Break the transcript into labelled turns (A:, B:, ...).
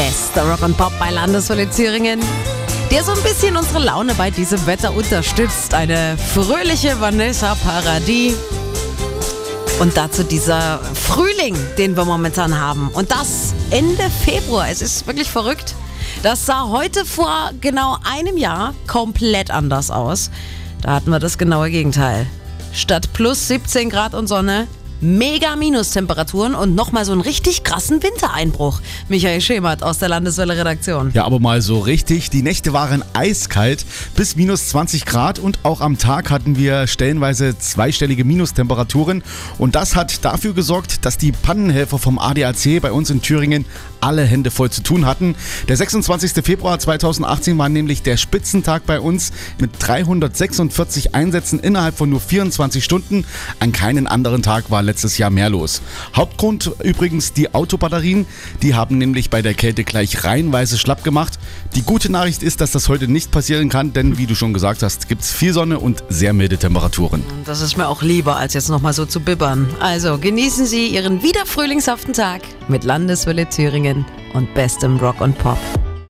A: Bester Rock and Pop bei Landeswelle Thüringen, der so ein bisschen unsere Laune bei diesem Wetter unterstützt. Eine fröhliche Vanessa Paradis. Und dazu dieser Frühling, den wir momentan haben. Und das Ende Februar. Es ist wirklich verrückt. Das sah heute vor genau einem Jahr komplett anders aus. Da hatten wir das genaue Gegenteil. Statt plus 17 Grad und Sonne mega Minustemperaturen und nochmal so einen richtig krassen Wintereinbruch. Michael Schemert aus der Landeswelle Redaktion.
B: Ja, aber mal so richtig. Die Nächte waren eiskalt bis minus 20 Grad und auch am Tag hatten wir stellenweise zweistellige Minustemperaturen. Und das hat dafür gesorgt, dass die Pannenhelfer vom ADAC bei uns in Thüringen alle Hände voll zu tun hatten. Der 26. Februar 2018 war nämlich der Spitzentag bei uns mit 346 Einsätzen innerhalb von nur 24 Stunden. An keinen anderen Tag war letztes Jahr mehr los. Hauptgrund übrigens die Autobatterien. Die haben nämlich bei der Kälte gleich reihenweise schlapp gemacht. Die gute Nachricht ist, dass das heute nicht passieren kann, denn wie du schon gesagt hast, gibt es viel Sonne und sehr milde Temperaturen.
A: Das ist mir auch lieber, als jetzt nochmal so zu bibbern. Also genießen Sie Ihren wieder frühlingshaften Tag mit Landeswelle Thüringen und bestem Rock und Pop.